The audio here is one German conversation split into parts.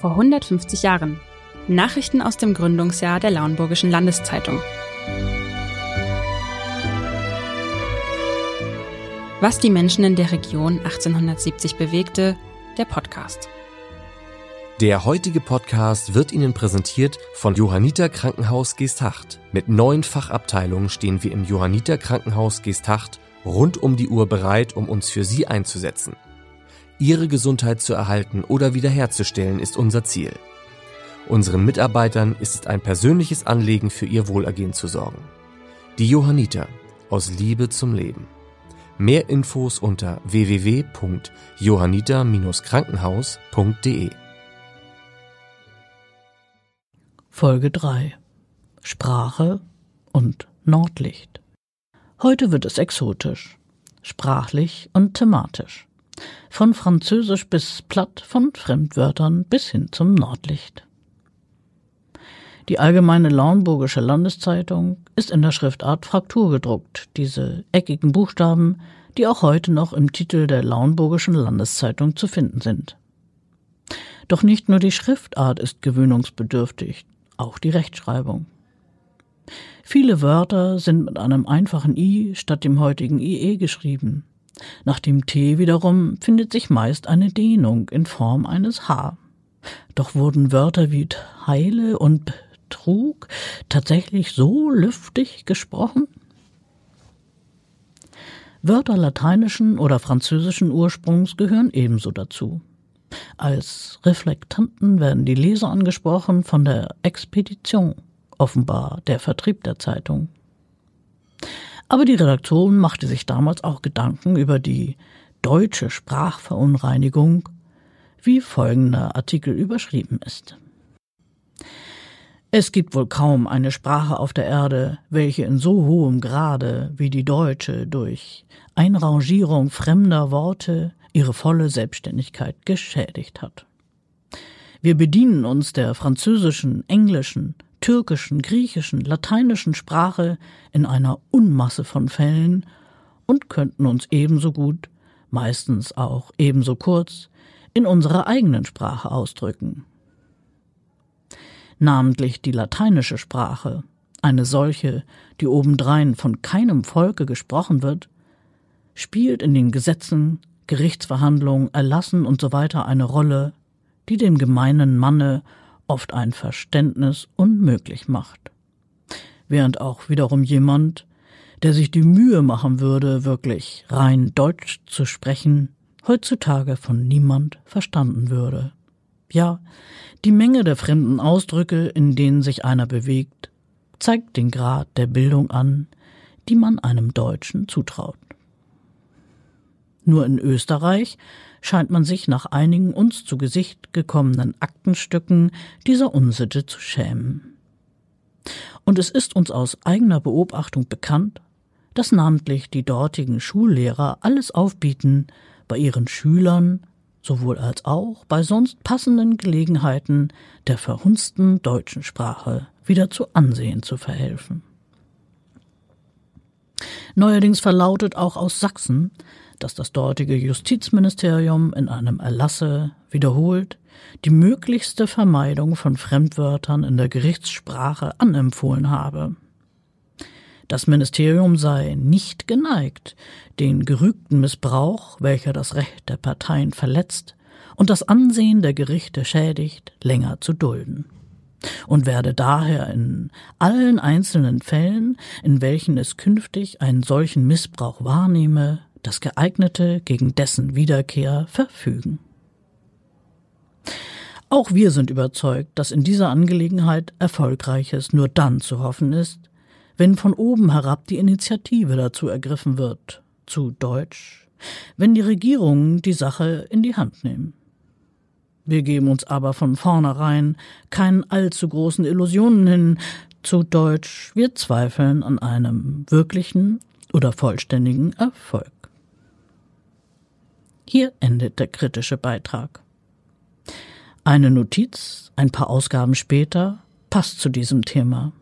vor 150 Jahren. Nachrichten aus dem Gründungsjahr der Lauenburgischen Landeszeitung. Was die Menschen in der Region 1870 bewegte, der Podcast. Der heutige Podcast wird Ihnen präsentiert von Johanniter Krankenhaus Geesthacht. Mit neun Fachabteilungen stehen wir im Johanniter Krankenhaus Geesthacht rund um die Uhr bereit, um uns für Sie einzusetzen. Ihre Gesundheit zu erhalten oder wiederherzustellen ist unser Ziel. Unseren Mitarbeitern ist es ein persönliches Anliegen, für ihr Wohlergehen zu sorgen. Die Johanniter aus Liebe zum Leben. Mehr Infos unter www.johanniter-krankenhaus.de Folge 3 Sprache und Nordlicht. Heute wird es exotisch, sprachlich und thematisch. Von Französisch bis Platt, von Fremdwörtern bis hin zum Nordlicht. Die Allgemeine Lauenburgische Landeszeitung ist in der Schriftart Fraktur gedruckt, diese eckigen Buchstaben, die auch heute noch im Titel der Lauenburgischen Landeszeitung zu finden sind. Doch nicht nur die Schriftart ist gewöhnungsbedürftig, auch die Rechtschreibung. Viele Wörter sind mit einem einfachen i statt dem heutigen ie geschrieben. Nach dem t wiederum findet sich meist eine Dehnung in Form eines h. Doch wurden Wörter wie Heile und Trug tatsächlich so lüftig gesprochen? Wörter lateinischen oder französischen Ursprungs gehören ebenso dazu. Als Reflektanten werden die Leser angesprochen von der Expedition, offenbar der Vertrieb der Zeitung. Aber die Redaktion machte sich damals auch Gedanken über die deutsche Sprachverunreinigung, wie folgender Artikel überschrieben ist. Es gibt wohl kaum eine Sprache auf der Erde, welche in so hohem Grade wie die deutsche durch Einrangierung fremder Worte ihre volle Selbstständigkeit geschädigt hat. Wir bedienen uns der französischen, englischen, türkischen, griechischen, lateinischen Sprache in einer Unmasse von Fällen und könnten uns ebenso gut, meistens auch ebenso kurz, in unserer eigenen Sprache ausdrücken namentlich die lateinische Sprache, eine solche, die obendrein von keinem Volke gesprochen wird, spielt in den Gesetzen, Gerichtsverhandlungen, Erlassen usw. So eine Rolle, die dem gemeinen Manne oft ein Verständnis unmöglich macht. Während auch wiederum jemand, der sich die Mühe machen würde, wirklich rein Deutsch zu sprechen, heutzutage von niemand verstanden würde. Ja, die Menge der fremden Ausdrücke, in denen sich einer bewegt, zeigt den Grad der Bildung an, die man einem Deutschen zutraut. Nur in Österreich scheint man sich nach einigen uns zu Gesicht gekommenen Aktenstücken dieser Unsitte zu schämen. Und es ist uns aus eigener Beobachtung bekannt, dass namentlich die dortigen Schullehrer alles aufbieten, bei ihren Schülern sowohl als auch bei sonst passenden Gelegenheiten der verhunzten deutschen Sprache wieder zu Ansehen zu verhelfen. Neuerdings verlautet auch aus Sachsen, dass das dortige Justizministerium in einem Erlasse wiederholt die möglichste Vermeidung von Fremdwörtern in der Gerichtssprache anempfohlen habe. Das Ministerium sei nicht geneigt, den gerügten Missbrauch, welcher das Recht der Parteien verletzt und das Ansehen der Gerichte schädigt, länger zu dulden und werde daher in allen einzelnen Fällen, in welchen es künftig einen solchen Missbrauch wahrnehme, das geeignete gegen dessen Wiederkehr verfügen. Auch wir sind überzeugt, dass in dieser Angelegenheit Erfolgreiches nur dann zu hoffen ist, wenn von oben herab die Initiative dazu ergriffen wird, zu Deutsch, wenn die Regierungen die Sache in die Hand nehmen. Wir geben uns aber von vornherein keinen allzu großen Illusionen hin, zu Deutsch, wir zweifeln an einem wirklichen oder vollständigen Erfolg. Hier endet der kritische Beitrag. Eine Notiz, ein paar Ausgaben später, passt zu diesem Thema.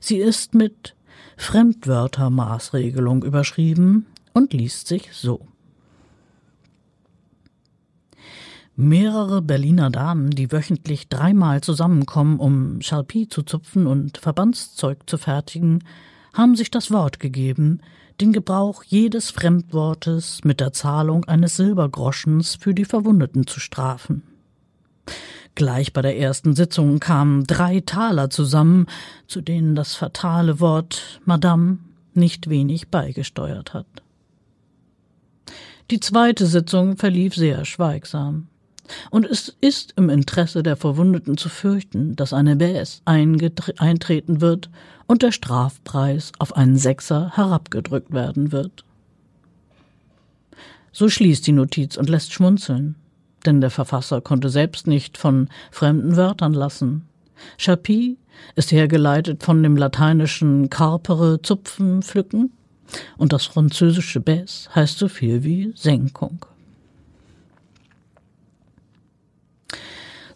Sie ist mit Fremdwörtermaßregelung überschrieben und liest sich so. Mehrere Berliner Damen, die wöchentlich dreimal zusammenkommen, um Schalpie zu zupfen und Verbandszeug zu fertigen, haben sich das Wort gegeben, den Gebrauch jedes Fremdwortes mit der Zahlung eines Silbergroschens für die Verwundeten zu strafen. Gleich bei der ersten Sitzung kamen drei Taler zusammen, zu denen das fatale Wort Madame nicht wenig beigesteuert hat. Die zweite Sitzung verlief sehr schweigsam. Und es ist im Interesse der Verwundeten zu fürchten, dass eine BS eintreten wird und der Strafpreis auf einen Sechser herabgedrückt werden wird. So schließt die Notiz und lässt schmunzeln, denn der Verfasser konnte selbst nicht von fremden Wörtern lassen. Chapi ist hergeleitet von dem lateinischen carpere zupfen, pflücken, und das französische Baisse heißt so viel wie Senkung.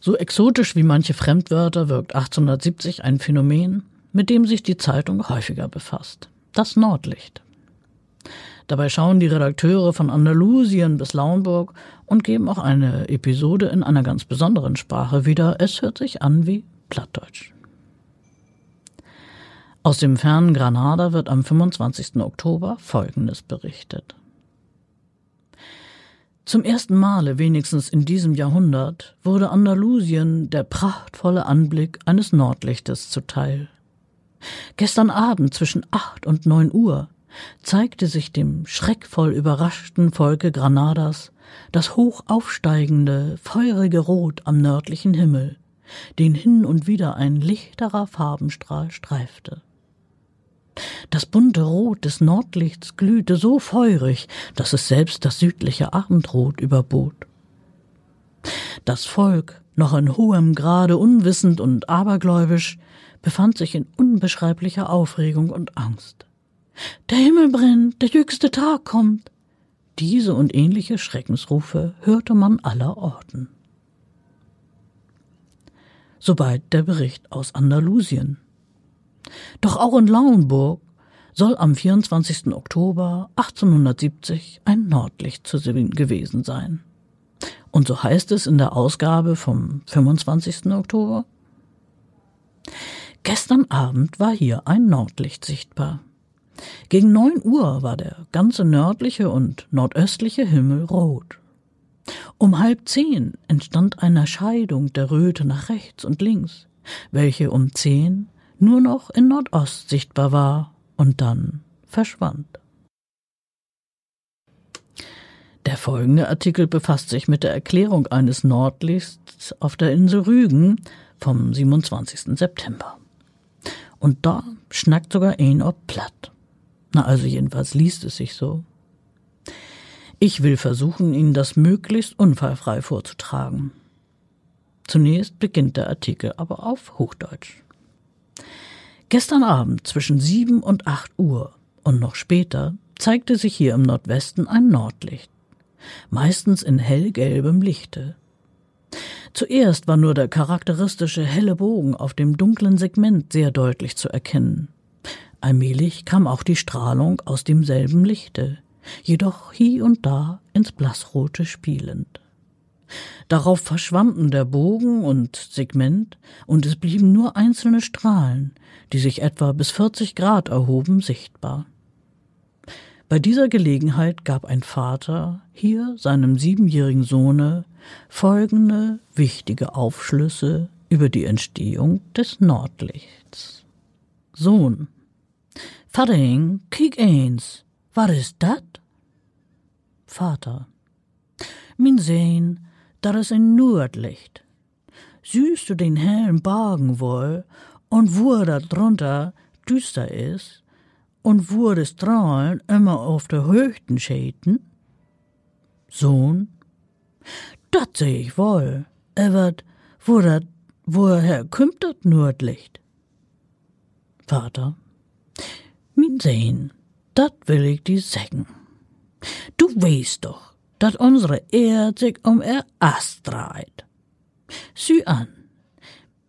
So exotisch wie manche Fremdwörter wirkt 1870 ein Phänomen, mit dem sich die Zeitung häufiger befasst. Das Nordlicht. Dabei schauen die Redakteure von Andalusien bis Lauenburg und geben auch eine Episode in einer ganz besonderen Sprache wieder. Es hört sich an wie Plattdeutsch. Aus dem fernen Granada wird am 25. Oktober Folgendes berichtet. Zum ersten Male, wenigstens in diesem Jahrhundert, wurde Andalusien der prachtvolle Anblick eines Nordlichtes zuteil. Gestern Abend zwischen acht und neun Uhr zeigte sich dem schreckvoll überraschten Volke Granadas das hoch aufsteigende, feurige Rot am nördlichen Himmel, den hin und wieder ein lichterer Farbenstrahl streifte. Das bunte Rot des Nordlichts glühte so feurig, dass es selbst das südliche Abendrot überbot. Das Volk, noch in hohem Grade unwissend und abergläubisch, befand sich in unbeschreiblicher Aufregung und Angst. Der Himmel brennt, der jüngste Tag kommt. Diese und ähnliche Schreckensrufe hörte man aller Orten. Soweit der Bericht aus Andalusien. Doch auch in Lauenburg soll am 24. Oktober 1870 ein Nordlicht zu sehen gewesen sein. Und so heißt es in der Ausgabe vom 25. Oktober. Gestern Abend war hier ein Nordlicht sichtbar. Gegen neun Uhr war der ganze nördliche und nordöstliche Himmel rot. Um halb zehn entstand eine Scheidung der Röte nach rechts und links, welche um zehn nur noch in Nordost sichtbar war und dann verschwand. Der folgende Artikel befasst sich mit der Erklärung eines Nordlichts auf der Insel Rügen vom 27. September. Und da schnackt sogar ein ob platt. Na, also jedenfalls liest es sich so. Ich will versuchen, Ihnen das möglichst unfallfrei vorzutragen. Zunächst beginnt der Artikel aber auf Hochdeutsch. Gestern Abend zwischen sieben und acht Uhr und noch später zeigte sich hier im Nordwesten ein Nordlicht, meistens in hellgelbem Lichte. Zuerst war nur der charakteristische helle Bogen auf dem dunklen Segment sehr deutlich zu erkennen. Allmählich kam auch die Strahlung aus demselben Lichte, jedoch hie und da ins Blassrote spielend. Darauf verschwanden der Bogen und Segment, und es blieben nur einzelne Strahlen, die sich etwa bis 40 Grad erhoben, sichtbar. Bei dieser Gelegenheit gab ein Vater hier seinem siebenjährigen Sohne folgende wichtige Aufschlüsse über die Entstehung des Nordlichts. Sohn, Vaterling, kiek eens, was ist dat? Vater, min Sehn, dat is ein Nordlicht. Süßt du den hellen Bagen wohl und wo da drunter düster ist und wo die Strahlen immer auf der höchsten schäden? Sohn, dat seh ich wohl, aber wo dat, woher kümmt dat Nordlicht? Vater, min Sehn, dat will ich dir sagen. Du weißt doch, dat unsere Erde sich um er Ast dreht. Sieh an,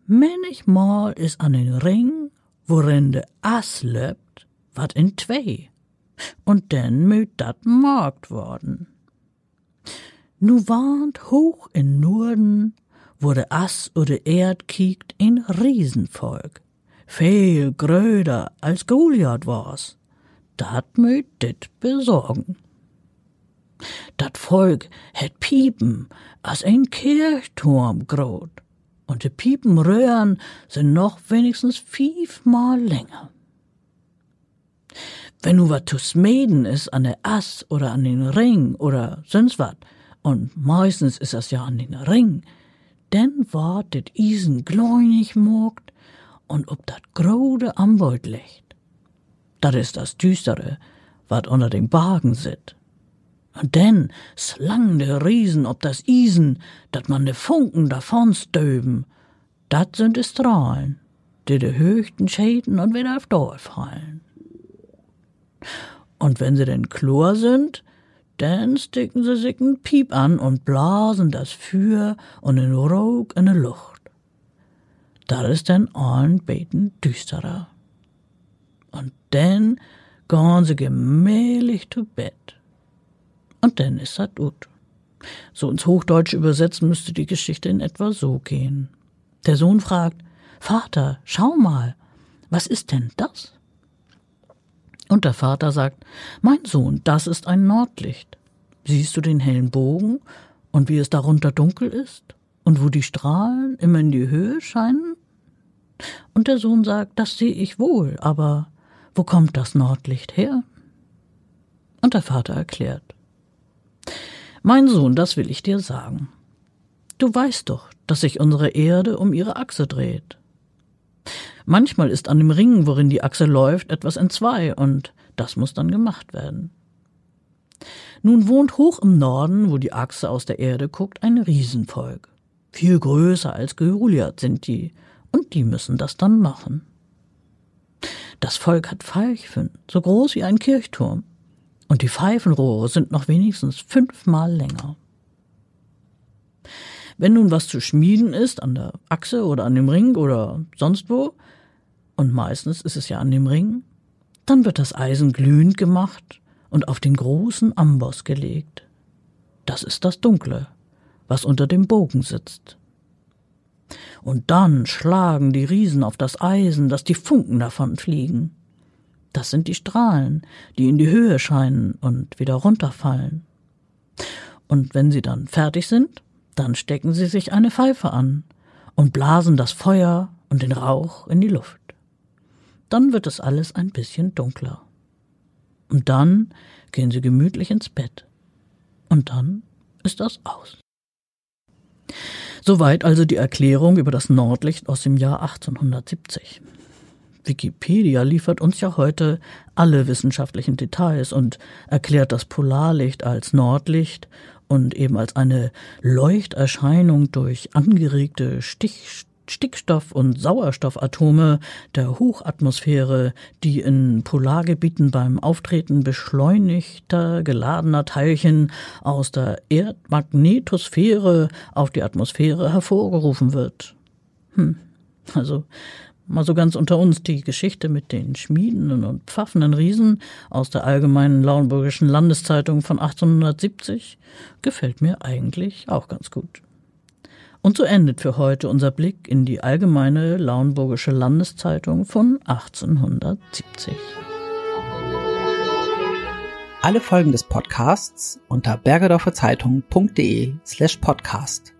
Manchmal is an den Ring, worin de Ass löbt, wat in zwei. Und denn müt dat markt worden. Nu warnt hoch in Norden, wo de Ass oder Erd kiekt, ein Riesenvolk. Viel gröder als Goliath war's. Dat möt dit besorgen. Volk het Piepen as ein Kirchturm grot. Und de Piepenröhren sind noch wenigstens fünfmal länger. Wenn nu wat zu smeden is an der Ass oder an den Ring oder sonst wat, und meistens ist das ja an den Ring, denn ward dit Isen gläunig mogt und ob dat grode am Beut liegt. Dat is das Düstere, wat unter dem Wagen sit. Und denn slang de Riesen ob das Isen, dat man de Funken davon stöben, dat sind de Strahlen, die de höchsten Schäden und wieder auf Dorf fallen. Und wenn sie denn Chlor sind, dann sticken sie sich n Piep an und blasen das Feuer und den Rauch in die Luft. Da ist dann allen beten düsterer. Und dann gehen sie gemächlich zu Bett. Und dann ist das gut. So ins Hochdeutsche übersetzt müsste die Geschichte in etwa so gehen. Der Sohn fragt, Vater, schau mal, was ist denn das? Und der Vater sagt, Mein Sohn, das ist ein Nordlicht. Siehst du den hellen Bogen und wie es darunter dunkel ist und wo die Strahlen immer in die Höhe scheinen? Und der Sohn sagt, das sehe ich wohl, aber wo kommt das Nordlicht her? Und der Vater erklärt, Mein Sohn, das will ich dir sagen. Du weißt doch, dass sich unsere Erde um ihre Achse dreht. Manchmal ist an dem Ring, worin die Achse läuft, etwas entzwei und das muss dann gemacht werden. Nun wohnt hoch im Norden, wo die Achse aus der Erde guckt, ein Riesenvolk. Viel größer als Goliath sind die, und die müssen das dann machen. Das Volk hat Pfeifen, so groß wie ein Kirchturm, und die Pfeifenrohre sind noch wenigstens fünfmal länger. Wenn nun was zu schmieden ist, an der Achse oder an dem Ring oder sonst wo, und meistens ist es ja an dem Ring, dann wird das Eisen glühend gemacht und auf den großen Amboss gelegt. Das ist das Dunkle, was unter dem Bogen sitzt. Und dann schlagen die Riesen auf das Eisen, dass die Funken davon fliegen. Das sind die Strahlen, die in die Höhe scheinen und wieder runterfallen. Und wenn sie dann fertig sind, dann stecken sie sich eine Pfeife an und blasen das Feuer und den Rauch in die Luft. Dann wird es alles ein bisschen dunkler. Und dann gehen sie gemütlich ins Bett. Und dann ist das aus. Soweit also die Erklärung über das Nordlicht aus dem Jahr 1870. Wikipedia liefert uns ja heute alle wissenschaftlichen Details und erklärt das Polarlicht als Nordlicht und eben als eine Leuchterscheinung durch angeregte Stich Stickstoff- und Sauerstoffatome der Hochatmosphäre, die in Polargebieten beim Auftreten beschleunigter, geladener Teilchen aus der Erdmagnetosphäre auf die Atmosphäre hervorgerufen wird. Hm. Also mal so ganz unter uns die Geschichte mit den schmiedenden und pfaffenden Riesen aus der allgemeinen Lauenburgischen Landeszeitung von 1870 gefällt mir eigentlich auch ganz gut. Und so endet für heute unser Blick in die allgemeine Lauenburgische Landeszeitung von 1870. Alle Folgen des Podcasts unter bergedorferzeitung.de slash podcast.